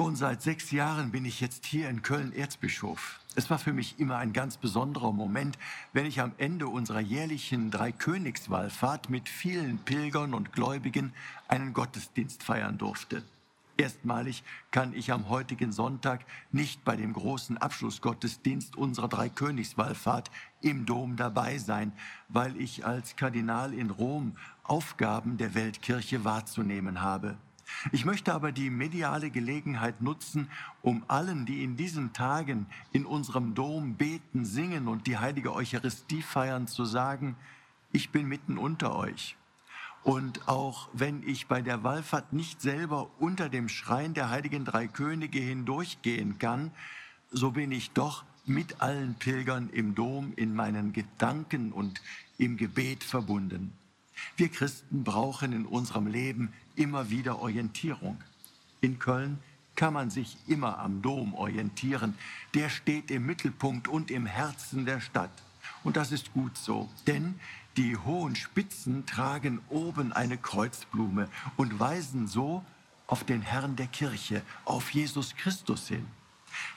Schon seit sechs Jahren bin ich jetzt hier in Köln Erzbischof. Es war für mich immer ein ganz besonderer Moment, wenn ich am Ende unserer jährlichen Dreikönigswallfahrt mit vielen Pilgern und Gläubigen einen Gottesdienst feiern durfte. Erstmalig kann ich am heutigen Sonntag nicht bei dem großen Abschlussgottesdienst unserer Dreikönigswallfahrt im Dom dabei sein, weil ich als Kardinal in Rom Aufgaben der Weltkirche wahrzunehmen habe. Ich möchte aber die mediale Gelegenheit nutzen, um allen, die in diesen Tagen in unserem Dom beten, singen und die heilige Eucharistie feiern, zu sagen, ich bin mitten unter euch. Und auch wenn ich bei der Wallfahrt nicht selber unter dem Schrein der heiligen drei Könige hindurchgehen kann, so bin ich doch mit allen Pilgern im Dom in meinen Gedanken und im Gebet verbunden. Wir Christen brauchen in unserem Leben immer wieder Orientierung. In Köln kann man sich immer am Dom orientieren. Der steht im Mittelpunkt und im Herzen der Stadt. Und das ist gut so, denn die hohen Spitzen tragen oben eine Kreuzblume und weisen so auf den Herrn der Kirche, auf Jesus Christus hin.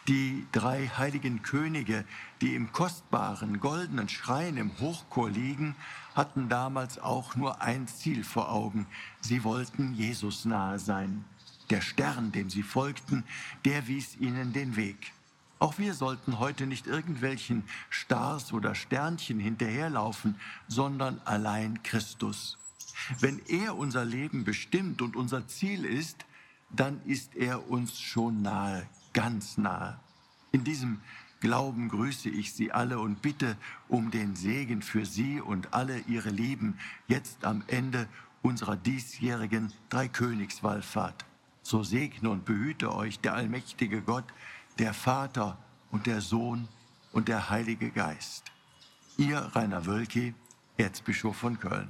Die drei heiligen Könige, die im kostbaren goldenen Schrein im Hochchor liegen, hatten damals auch nur ein Ziel vor Augen. Sie wollten Jesus nahe sein. Der Stern, dem sie folgten, der wies ihnen den Weg. Auch wir sollten heute nicht irgendwelchen Stars oder Sternchen hinterherlaufen, sondern allein Christus. Wenn er unser Leben bestimmt und unser Ziel ist, dann ist er uns schon nahe, ganz nahe. In diesem Glauben grüße ich Sie alle und bitte um den Segen für Sie und alle Ihre Lieben jetzt am Ende unserer diesjährigen Dreikönigswallfahrt. So segne und behüte euch der allmächtige Gott, der Vater und der Sohn und der Heilige Geist. Ihr Rainer Wölki, Erzbischof von Köln.